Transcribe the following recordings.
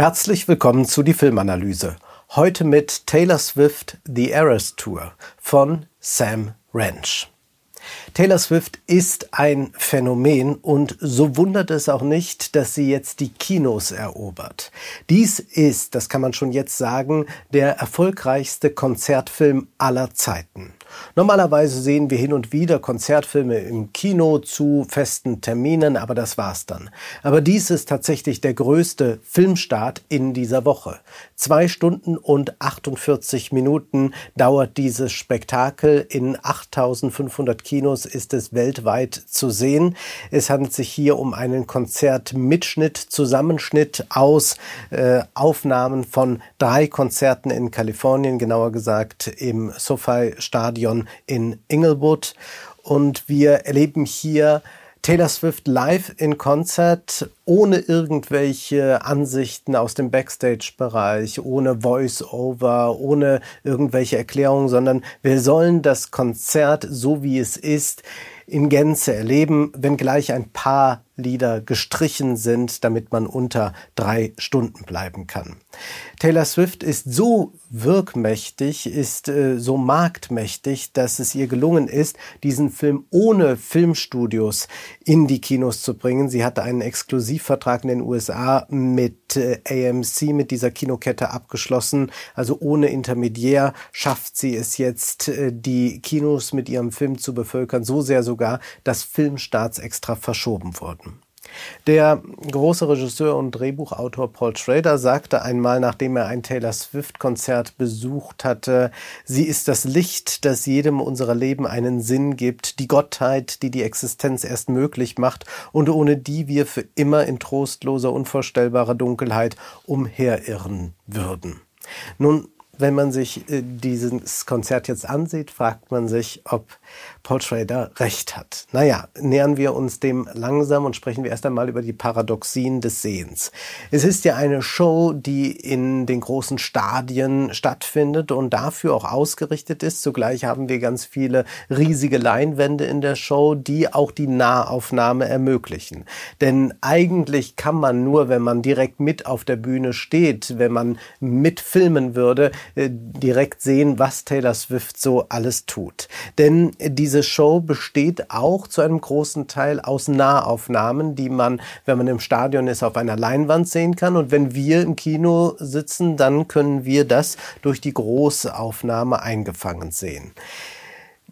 Herzlich willkommen zu die Filmanalyse. Heute mit Taylor Swift The Eras Tour von Sam Ranch. Taylor Swift ist ein Phänomen und so wundert es auch nicht, dass sie jetzt die Kinos erobert. Dies ist, das kann man schon jetzt sagen, der erfolgreichste Konzertfilm aller Zeiten. Normalerweise sehen wir hin und wieder Konzertfilme im Kino zu festen Terminen, aber das war's dann. Aber dies ist tatsächlich der größte Filmstart in dieser Woche. Zwei Stunden und 48 Minuten dauert dieses Spektakel. In 8500 Kinos ist es weltweit zu sehen. Es handelt sich hier um einen Konzertmitschnitt, Zusammenschnitt aus äh, Aufnahmen von drei Konzerten in Kalifornien, genauer gesagt im SoFi Stadion in Inglewood. Und wir erleben hier Taylor Swift live in Konzert ohne irgendwelche Ansichten aus dem Backstage-Bereich, ohne Voice-Over, ohne irgendwelche Erklärungen, sondern wir sollen das Konzert so wie es ist in Gänze erleben, wenngleich ein paar Lieder gestrichen sind, damit man unter drei Stunden bleiben kann. Taylor Swift ist so wirkmächtig, ist äh, so marktmächtig, dass es ihr gelungen ist, diesen Film ohne Filmstudios in die Kinos zu bringen. Sie hatte einen Exklusivvertrag in den USA mit äh, AMC, mit dieser Kinokette abgeschlossen. Also ohne Intermediär schafft sie es jetzt, äh, die Kinos mit ihrem Film zu bevölkern. So sehr sogar, dass Filmstarts extra verschoben wurden. Der große Regisseur und Drehbuchautor Paul Schrader sagte einmal, nachdem er ein Taylor Swift-Konzert besucht hatte, sie ist das Licht, das jedem unserer Leben einen Sinn gibt, die Gottheit, die die Existenz erst möglich macht und ohne die wir für immer in trostloser, unvorstellbarer Dunkelheit umherirren würden. Nun wenn man sich äh, dieses Konzert jetzt ansieht, fragt man sich, ob Paul Schrader recht hat. Naja, nähern wir uns dem langsam und sprechen wir erst einmal über die Paradoxien des Sehens. Es ist ja eine Show, die in den großen Stadien stattfindet und dafür auch ausgerichtet ist. Zugleich haben wir ganz viele riesige Leinwände in der Show, die auch die Nahaufnahme ermöglichen. Denn eigentlich kann man nur, wenn man direkt mit auf der Bühne steht, wenn man mitfilmen würde, direkt sehen, was Taylor Swift so alles tut. Denn diese Show besteht auch zu einem großen Teil aus Nahaufnahmen, die man, wenn man im Stadion ist, auf einer Leinwand sehen kann. Und wenn wir im Kino sitzen, dann können wir das durch die große Aufnahme eingefangen sehen.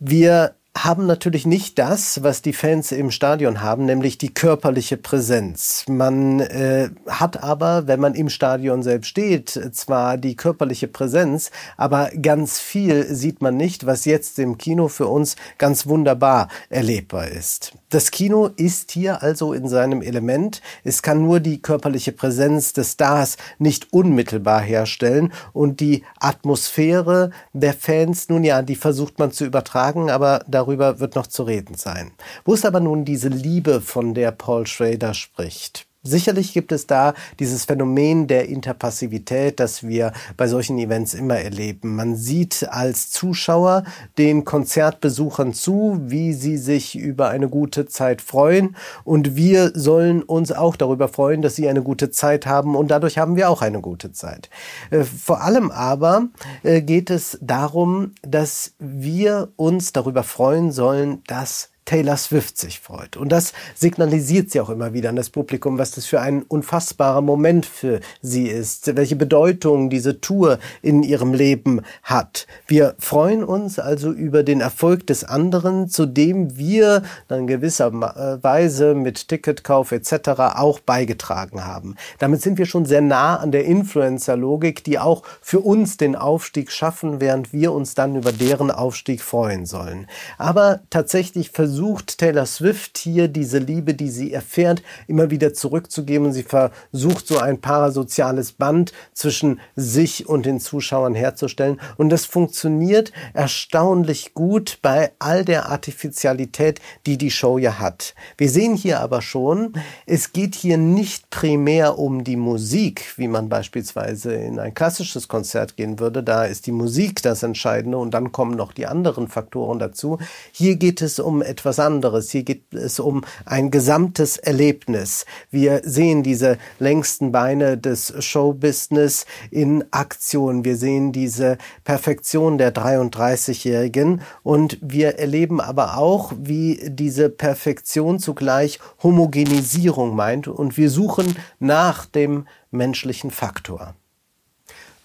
Wir haben natürlich nicht das, was die Fans im Stadion haben, nämlich die körperliche Präsenz. Man äh, hat aber, wenn man im Stadion selbst steht, zwar die körperliche Präsenz, aber ganz viel sieht man nicht, was jetzt im Kino für uns ganz wunderbar erlebbar ist. Das Kino ist hier also in seinem Element. Es kann nur die körperliche Präsenz des Stars nicht unmittelbar herstellen und die Atmosphäre der Fans, nun ja, die versucht man zu übertragen, aber darüber darüber wird noch zu reden sein. Wo ist aber nun diese Liebe, von der Paul Schrader spricht? Sicherlich gibt es da dieses Phänomen der Interpassivität, das wir bei solchen Events immer erleben. Man sieht als Zuschauer den Konzertbesuchern zu, wie sie sich über eine gute Zeit freuen und wir sollen uns auch darüber freuen, dass sie eine gute Zeit haben und dadurch haben wir auch eine gute Zeit. Äh, vor allem aber äh, geht es darum, dass wir uns darüber freuen sollen, dass Taylor Swift sich freut. Und das signalisiert sie auch immer wieder an das Publikum, was das für ein unfassbarer Moment für sie ist, welche Bedeutung diese Tour in ihrem Leben hat. Wir freuen uns also über den Erfolg des anderen, zu dem wir dann gewisser äh, Weise mit Ticketkauf etc. auch beigetragen haben. Damit sind wir schon sehr nah an der Influencer-Logik, die auch für uns den Aufstieg schaffen, während wir uns dann über deren Aufstieg freuen sollen. Aber tatsächlich versuchen versucht Taylor Swift hier diese Liebe, die sie erfährt, immer wieder zurückzugeben. Sie versucht so ein parasoziales Band zwischen sich und den Zuschauern herzustellen. Und das funktioniert erstaunlich gut bei all der Artificialität, die die Show ja hat. Wir sehen hier aber schon, es geht hier nicht primär um die Musik, wie man beispielsweise in ein klassisches Konzert gehen würde. Da ist die Musik das Entscheidende und dann kommen noch die anderen Faktoren dazu. Hier geht es um etwas etwas anderes. Hier geht es um ein gesamtes Erlebnis. Wir sehen diese längsten Beine des Showbusiness in Aktion. Wir sehen diese Perfektion der 33-Jährigen und wir erleben aber auch, wie diese Perfektion zugleich Homogenisierung meint und wir suchen nach dem menschlichen Faktor.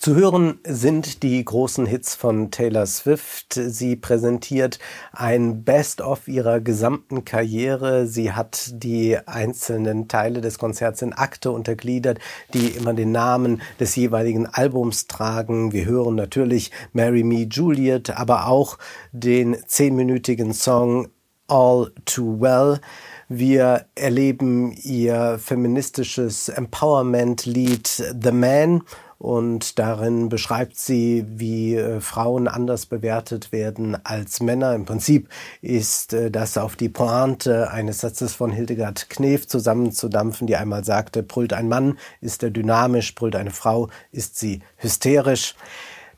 Zu hören sind die großen Hits von Taylor Swift. Sie präsentiert ein Best-of ihrer gesamten Karriere. Sie hat die einzelnen Teile des Konzerts in Akte untergliedert, die immer den Namen des jeweiligen Albums tragen. Wir hören natürlich Marry Me Juliet, aber auch den zehnminütigen Song All Too Well. Wir erleben ihr feministisches Empowerment-Lied The Man und darin beschreibt sie, wie äh, Frauen anders bewertet werden als Männer. Im Prinzip ist äh, das auf die Pointe eines Satzes von Hildegard Knef zusammenzudampfen, die einmal sagte, brüllt ein Mann, ist er dynamisch, brüllt eine Frau, ist sie hysterisch.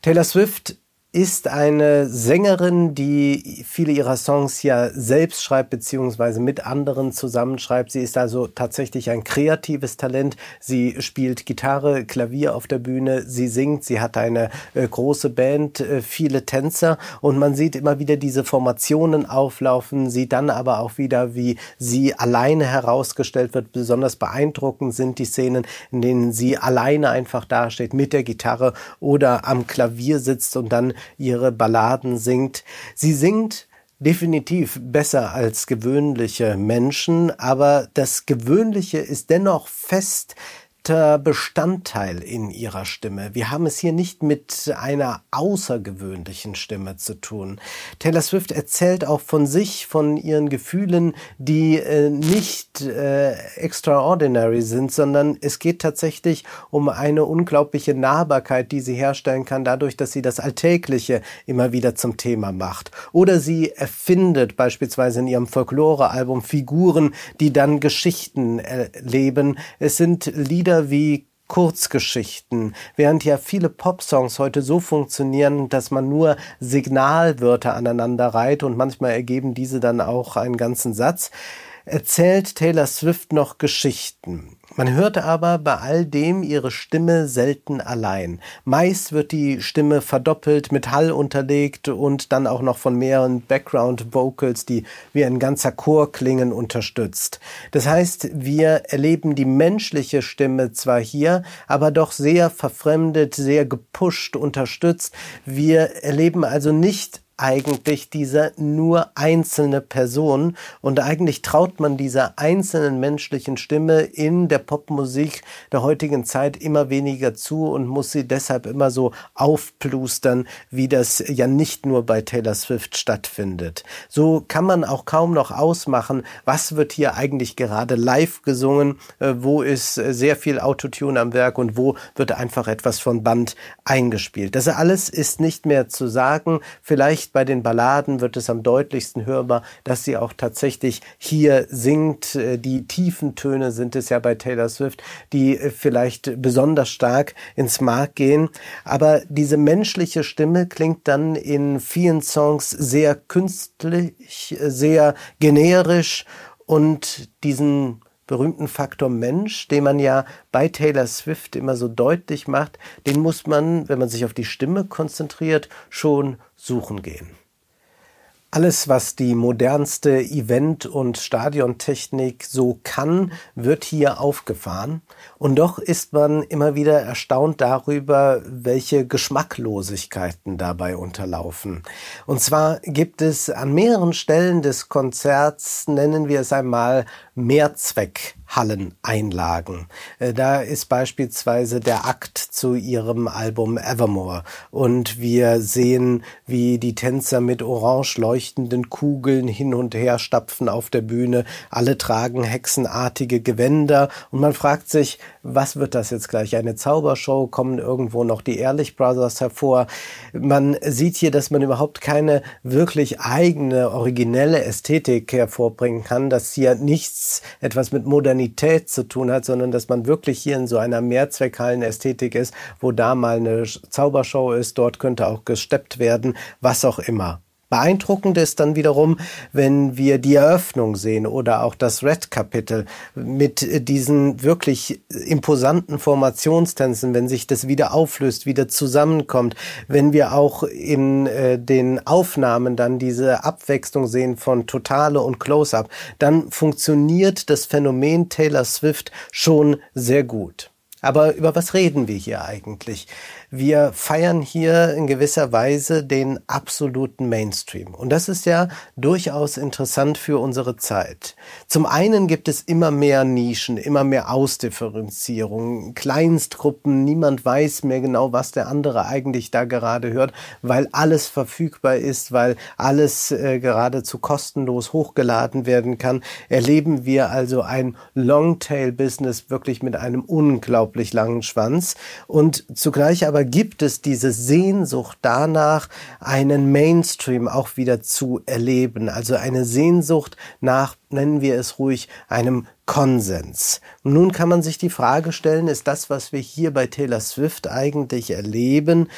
Taylor Swift ist eine Sängerin, die viele ihrer Songs ja selbst schreibt beziehungsweise mit anderen zusammenschreibt. Sie ist also tatsächlich ein kreatives Talent. Sie spielt Gitarre, Klavier auf der Bühne, sie singt, sie hat eine äh, große Band, äh, viele Tänzer und man sieht immer wieder diese Formationen auflaufen, sieht dann aber auch wieder, wie sie alleine herausgestellt wird. Besonders beeindruckend sind die Szenen, in denen sie alleine einfach dasteht mit der Gitarre oder am Klavier sitzt und dann ihre Balladen singt. Sie singt definitiv besser als gewöhnliche Menschen, aber das Gewöhnliche ist dennoch fest fester Bestandteil in ihrer Stimme. Wir haben es hier nicht mit einer außergewöhnlichen Stimme zu tun. Taylor Swift erzählt auch von sich, von ihren Gefühlen, die äh, nicht äh, extraordinary sind, sondern es geht tatsächlich um eine unglaubliche Nahbarkeit, die sie herstellen kann, dadurch, dass sie das Alltägliche immer wieder zum Thema macht. Oder sie erfindet beispielsweise in ihrem Folklore-Album Figuren, die dann Geschichten erleben. Es sind Lieder, Lieder wie Kurzgeschichten, während ja viele Popsongs heute so funktionieren, dass man nur Signalwörter aneinander reiht und manchmal ergeben diese dann auch einen ganzen Satz, erzählt Taylor Swift noch Geschichten. Man hört aber bei all dem ihre Stimme selten allein. Meist wird die Stimme verdoppelt, mit Hall unterlegt und dann auch noch von mehreren Background Vocals, die wie ein ganzer Chor klingen, unterstützt. Das heißt, wir erleben die menschliche Stimme zwar hier, aber doch sehr verfremdet, sehr gepusht, unterstützt. Wir erleben also nicht eigentlich diese nur einzelne Person und eigentlich traut man dieser einzelnen menschlichen Stimme in der Popmusik der heutigen Zeit immer weniger zu und muss sie deshalb immer so aufplustern, wie das ja nicht nur bei Taylor Swift stattfindet. So kann man auch kaum noch ausmachen, was wird hier eigentlich gerade live gesungen, äh, wo ist äh, sehr viel Autotune am Werk und wo wird einfach etwas von Band eingespielt. Das alles ist nicht mehr zu sagen. Vielleicht bei den Balladen wird es am deutlichsten hörbar, dass sie auch tatsächlich hier singt. Äh, die tiefen Töne sind es ja bei Taylor Swift, die äh, vielleicht besonders stark ins Mark gehen. Aber diese menschliche Stimme klingt dann in vielen Songs sehr künstlich, sehr generisch und diesen berühmten Faktor Mensch, den man ja bei Taylor Swift immer so deutlich macht, den muss man, wenn man sich auf die Stimme konzentriert, schon suchen gehen. Alles, was die modernste Event- und Stadiontechnik so kann, wird hier aufgefahren. Und doch ist man immer wieder erstaunt darüber, welche Geschmacklosigkeiten dabei unterlaufen. Und zwar gibt es an mehreren Stellen des Konzerts, nennen wir es einmal, Mehrzweck Halleneinlagen. Äh, da ist beispielsweise der Akt zu ihrem Album Evermore und wir sehen, wie die Tänzer mit orange leuchtenden Kugeln hin und her stapfen auf der Bühne. Alle tragen hexenartige Gewänder und man fragt sich, was wird das jetzt gleich? Eine Zaubershow? Kommen irgendwo noch die Ehrlich Brothers hervor? Man sieht hier, dass man überhaupt keine wirklich eigene, originelle Ästhetik hervorbringen kann, dass hier nichts etwas mit Modernität zu tun hat, sondern dass man wirklich hier in so einer Mehrzweckhallen-Ästhetik ist, wo da mal eine Zaubershow ist, dort könnte auch gesteppt werden, was auch immer. Beeindruckend ist dann wiederum, wenn wir die Eröffnung sehen oder auch das Red-Kapitel mit diesen wirklich imposanten Formationstänzen, wenn sich das wieder auflöst, wieder zusammenkommt, wenn wir auch in äh, den Aufnahmen dann diese Abwechslung sehen von Totale und Close-up, dann funktioniert das Phänomen Taylor Swift schon sehr gut. Aber über was reden wir hier eigentlich? Wir feiern hier in gewisser Weise den absoluten Mainstream. Und das ist ja durchaus interessant für unsere Zeit. Zum einen gibt es immer mehr Nischen, immer mehr Ausdifferenzierung, Kleinstgruppen, niemand weiß mehr genau, was der andere eigentlich da gerade hört, weil alles verfügbar ist, weil alles äh, geradezu kostenlos hochgeladen werden kann. Erleben wir also ein Longtail-Business wirklich mit einem unglaublich langen Schwanz und zugleich aber gibt es diese Sehnsucht danach, einen Mainstream auch wieder zu erleben. Also eine Sehnsucht nach, nennen wir es ruhig, einem Konsens. Nun kann man sich die Frage stellen, ist das, was wir hier bei Taylor Swift eigentlich erleben,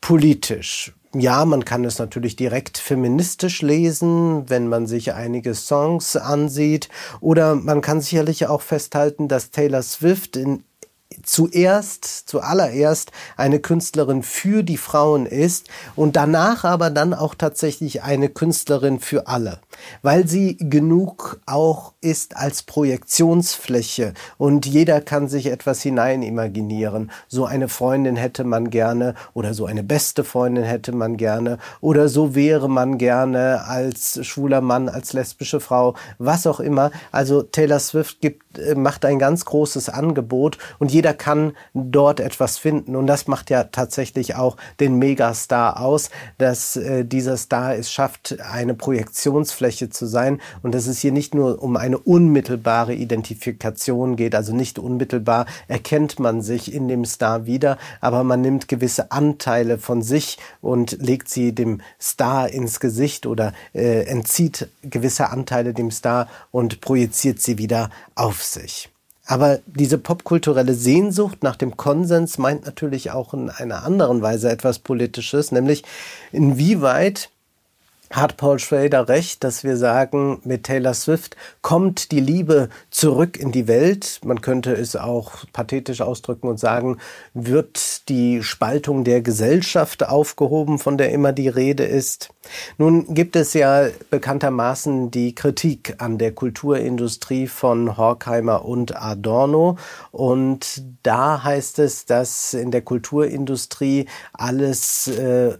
politisch? Ja, man kann es natürlich direkt feministisch lesen, wenn man sich einige Songs ansieht. Oder man kann sicherlich auch festhalten, dass Taylor Swift in zuerst, zuallererst eine Künstlerin für die Frauen ist und danach aber dann auch tatsächlich eine Künstlerin für alle, weil sie genug auch ist als Projektionsfläche und jeder kann sich etwas hineinimaginieren. So eine Freundin hätte man gerne oder so eine beste Freundin hätte man gerne oder so wäre man gerne als schwuler Mann, als lesbische Frau, was auch immer. Also Taylor Swift gibt, äh, macht ein ganz großes Angebot und jeder kann dort etwas finden. Und das macht ja tatsächlich auch den Megastar aus, dass äh, dieser Star es schafft, eine Projektionsfläche zu sein. Und dass es hier nicht nur um eine unmittelbare Identifikation geht, also nicht unmittelbar erkennt man sich in dem Star wieder, aber man nimmt gewisse Anteile von sich und legt sie dem Star ins Gesicht oder äh, entzieht gewisse Anteile dem Star und projiziert sie wieder auf sich. Aber diese popkulturelle Sehnsucht nach dem Konsens meint natürlich auch in einer anderen Weise etwas Politisches, nämlich inwieweit hat Paul Schrader recht, dass wir sagen, mit Taylor Swift kommt die Liebe zurück in die Welt. Man könnte es auch pathetisch ausdrücken und sagen, wird die Spaltung der Gesellschaft aufgehoben, von der immer die Rede ist. Nun gibt es ja bekanntermaßen die Kritik an der Kulturindustrie von Horkheimer und Adorno. Und da heißt es, dass in der Kulturindustrie alles äh,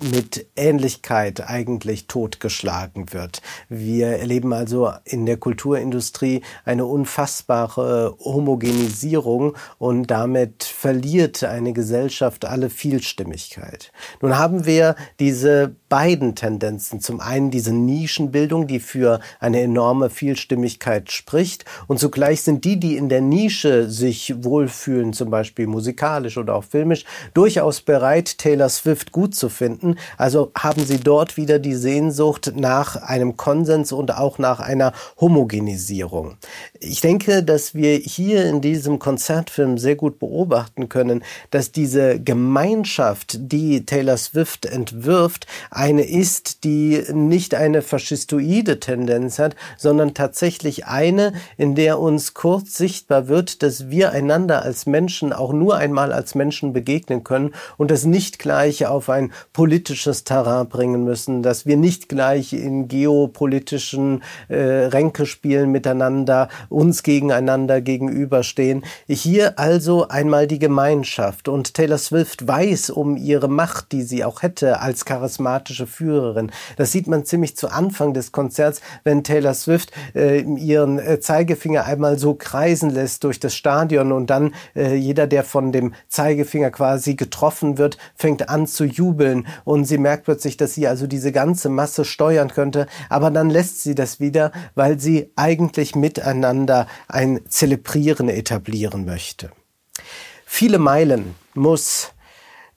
mit Ähnlichkeit eigentlich totgeschlagen wird. Wir erleben also in der Kulturindustrie eine unfassbare Homogenisierung und damit verliert eine Gesellschaft alle Vielstimmigkeit. Nun haben wir diese beiden Tendenzen. Zum einen diese Nischenbildung, die für eine enorme Vielstimmigkeit spricht und zugleich sind die, die in der Nische sich wohlfühlen, zum Beispiel musikalisch oder auch filmisch, durchaus bereit, Taylor Swift gut zu finden. Also haben sie dort wieder die Sehnsucht nach einem Konsens und auch nach einer Homogenisierung. Ich denke, dass wir hier in diesem Konzertfilm sehr gut beobachten können, dass diese Gemeinschaft, die Taylor Swift entwirft, eine ist, die nicht eine faschistoide Tendenz hat, sondern tatsächlich eine, in der uns kurz sichtbar wird, dass wir einander als Menschen auch nur einmal als Menschen begegnen können und das nicht gleich auf ein politisches Terrain bringen müssen, dass wir nicht gleich in geopolitischen äh, Ränkespielen miteinander uns gegeneinander gegenüberstehen. Hier also einmal die Gemeinschaft und Taylor Swift weiß um ihre Macht, die sie auch hätte als charismatische Führerin. Das sieht man ziemlich zu Anfang des Konzerts, wenn Taylor Swift äh, ihren äh, Zeigefinger einmal so kreisen lässt durch das Stadion und dann äh, jeder, der von dem Zeigefinger quasi getroffen wird, fängt an zu jubeln und sie merkt plötzlich, dass sie also diese ganze Masse steuern könnte, aber dann lässt sie das wieder, weil sie eigentlich miteinander ein Zelebrieren etablieren möchte. Viele Meilen muss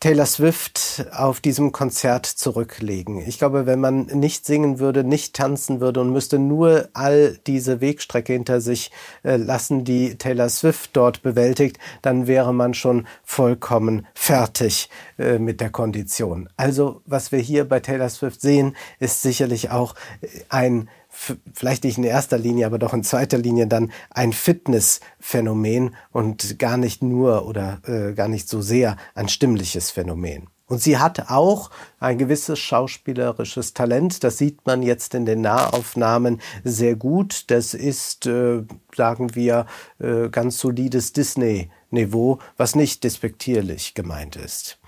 Taylor Swift auf diesem Konzert zurücklegen. Ich glaube, wenn man nicht singen würde, nicht tanzen würde und müsste nur all diese Wegstrecke hinter sich äh, lassen, die Taylor Swift dort bewältigt, dann wäre man schon vollkommen fertig äh, mit der Kondition. Also, was wir hier bei Taylor Swift sehen, ist sicherlich auch äh, ein vielleicht nicht in erster Linie, aber doch in zweiter Linie dann ein Fitnessphänomen und gar nicht nur oder äh, gar nicht so sehr ein stimmliches Phänomen. Und sie hat auch ein gewisses schauspielerisches Talent. Das sieht man jetzt in den Nahaufnahmen sehr gut. Das ist, äh, sagen wir, äh, ganz solides Disney-Niveau, was nicht despektierlich gemeint ist.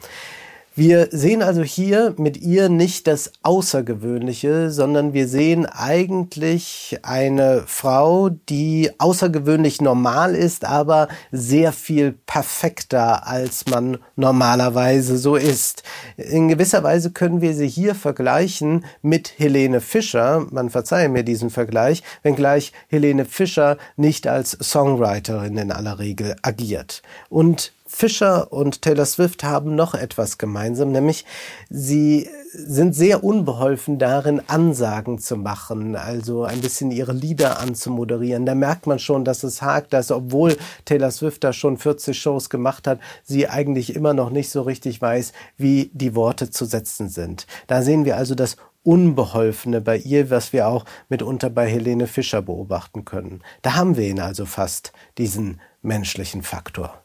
Wir sehen also hier mit ihr nicht das Außergewöhnliche, sondern wir sehen eigentlich eine Frau, die außergewöhnlich normal ist, aber sehr viel perfekter, als man normalerweise so ist. In gewisser Weise können wir sie hier vergleichen mit Helene Fischer. Man verzeihe mir diesen Vergleich, wenngleich Helene Fischer nicht als Songwriterin in aller Regel agiert. Und Fischer und Taylor Swift haben noch etwas gemeinsam, nämlich sie sind sehr unbeholfen darin, Ansagen zu machen, also ein bisschen ihre Lieder anzumoderieren. Da merkt man schon, dass es hakt, dass obwohl Taylor Swift da schon 40 Shows gemacht hat, sie eigentlich immer noch nicht so richtig weiß, wie die Worte zu setzen sind. Da sehen wir also das Unbeholfene bei ihr, was wir auch mitunter bei Helene Fischer beobachten können. Da haben wir ihn also fast, diesen menschlichen Faktor.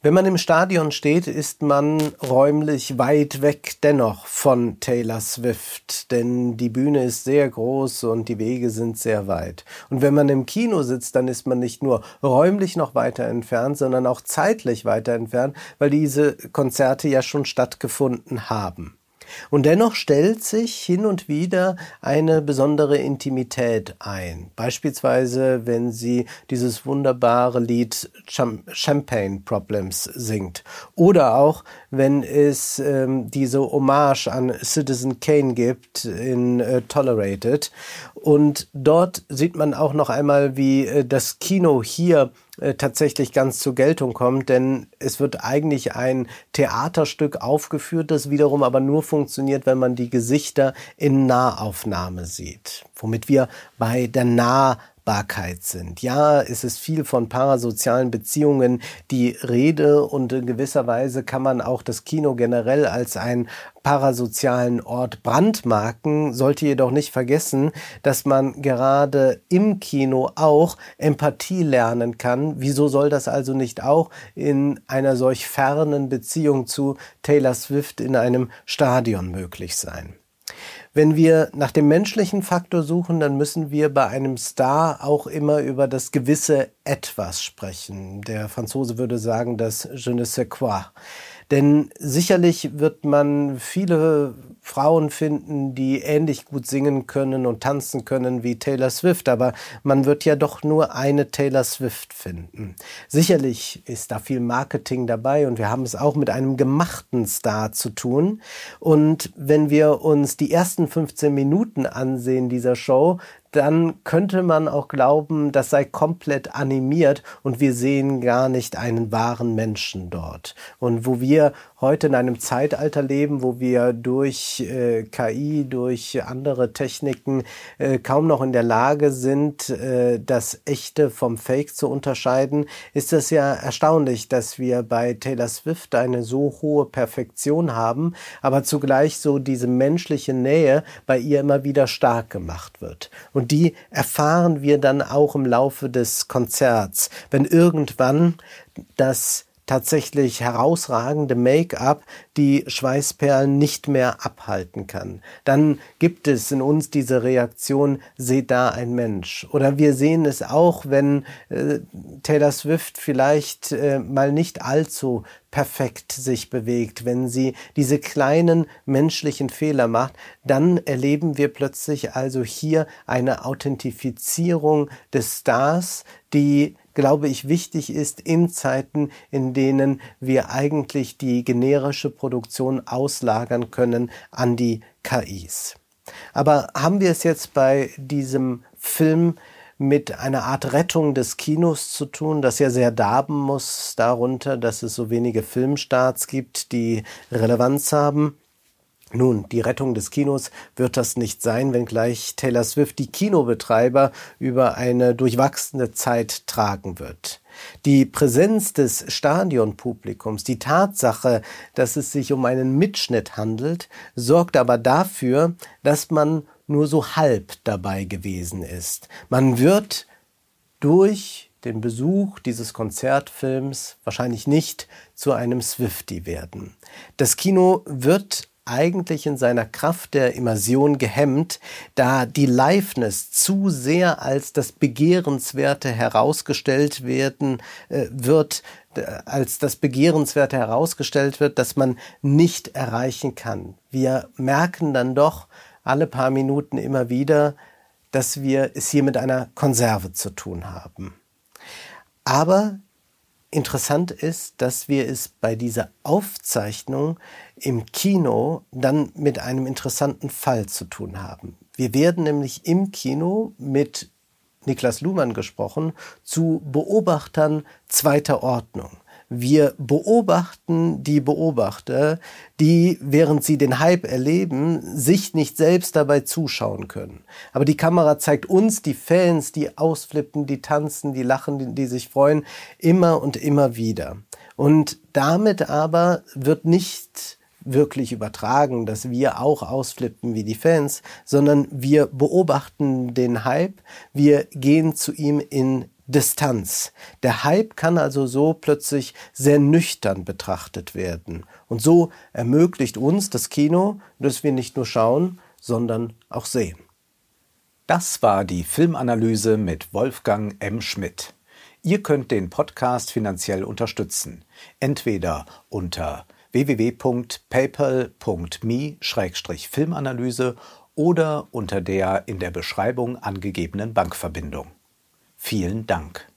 Wenn man im Stadion steht, ist man räumlich weit weg dennoch von Taylor Swift, denn die Bühne ist sehr groß und die Wege sind sehr weit. Und wenn man im Kino sitzt, dann ist man nicht nur räumlich noch weiter entfernt, sondern auch zeitlich weiter entfernt, weil diese Konzerte ja schon stattgefunden haben. Und dennoch stellt sich hin und wieder eine besondere Intimität ein. Beispielsweise, wenn sie dieses wunderbare Lied Champagne Problems singt. Oder auch, wenn es ähm, diese Hommage an Citizen Kane gibt in äh, Tolerated. Und dort sieht man auch noch einmal, wie äh, das Kino hier äh, tatsächlich ganz zur Geltung kommt, denn es wird eigentlich ein Theaterstück aufgeführt, das wiederum aber nur funktioniert, wenn man die Gesichter in Nahaufnahme sieht, womit wir bei der Nah Fruchtbarkeit sind. Ja, es ist viel von parasozialen Beziehungen die Rede und in gewisser Weise kann man auch das Kino generell als einen parasozialen Ort brandmarken, sollte jedoch nicht vergessen, dass man gerade im Kino auch Empathie lernen kann. Wieso soll das also nicht auch in einer solch fernen Beziehung zu Taylor Swift in einem Stadion möglich sein? Wenn wir nach dem menschlichen Faktor suchen, dann müssen wir bei einem Star auch immer über das gewisse Etwas sprechen. Der Franzose würde sagen, das je ne sais quoi. Denn sicherlich wird man viele Frauen finden, die ähnlich gut singen können und tanzen können wie Taylor Swift, aber man wird ja doch nur eine Taylor Swift finden. Sicherlich ist da viel Marketing dabei und wir haben es auch mit einem gemachten Star zu tun. Und wenn wir uns die ersten 15 Minuten ansehen dieser Show, dann könnte man auch glauben, das sei komplett animiert und wir sehen gar nicht einen wahren Menschen dort. Und wo wir heute in einem Zeitalter leben, wo wir durch äh, KI, durch andere Techniken äh, kaum noch in der Lage sind, äh, das Echte vom Fake zu unterscheiden, ist es ja erstaunlich, dass wir bei Taylor Swift eine so hohe Perfektion haben, aber zugleich so diese menschliche Nähe bei ihr immer wieder stark gemacht wird. Und die erfahren wir dann auch im Laufe des Konzerts, wenn irgendwann das tatsächlich herausragende Make-up die Schweißperlen nicht mehr abhalten kann. Dann gibt es in uns diese Reaktion, seht da ein Mensch. Oder wir sehen es auch, wenn äh, Taylor Swift vielleicht äh, mal nicht allzu perfekt sich bewegt, wenn sie diese kleinen menschlichen Fehler macht, dann erleben wir plötzlich also hier eine Authentifizierung des Stars, die glaube ich, wichtig ist in Zeiten, in denen wir eigentlich die generische Produktion auslagern können an die KIs. Aber haben wir es jetzt bei diesem Film mit einer Art Rettung des Kinos zu tun, das ja sehr darben muss darunter, dass es so wenige Filmstarts gibt, die Relevanz haben. Nun, die Rettung des Kinos wird das nicht sein, wenngleich Taylor Swift die Kinobetreiber über eine durchwachsene Zeit tragen wird. Die Präsenz des Stadionpublikums, die Tatsache, dass es sich um einen Mitschnitt handelt, sorgt aber dafür, dass man nur so halb dabei gewesen ist. Man wird durch den Besuch dieses Konzertfilms wahrscheinlich nicht zu einem Swifty werden. Das Kino wird eigentlich in seiner Kraft der Immersion gehemmt, da die Liveness zu sehr als das Begehrenswerte herausgestellt werden äh, wird, als das Begehrenswerte herausgestellt wird, dass man nicht erreichen kann. Wir merken dann doch alle paar Minuten immer wieder, dass wir es hier mit einer Konserve zu tun haben. Aber Interessant ist, dass wir es bei dieser Aufzeichnung im Kino dann mit einem interessanten Fall zu tun haben. Wir werden nämlich im Kino mit Niklas Luhmann gesprochen zu Beobachtern zweiter Ordnung. Wir beobachten die Beobachter, die, während sie den Hype erleben, sich nicht selbst dabei zuschauen können. Aber die Kamera zeigt uns, die Fans, die ausflippen, die tanzen, die lachen, die, die sich freuen, immer und immer wieder. Und damit aber wird nicht wirklich übertragen, dass wir auch ausflippen wie die Fans, sondern wir beobachten den Hype, wir gehen zu ihm in Distanz. Der Hype kann also so plötzlich sehr nüchtern betrachtet werden. Und so ermöglicht uns das Kino, dass wir nicht nur schauen, sondern auch sehen. Das war die Filmanalyse mit Wolfgang M. Schmidt. Ihr könnt den Podcast finanziell unterstützen. Entweder unter www.paypal.me-filmanalyse oder unter der in der Beschreibung angegebenen Bankverbindung. Vielen Dank.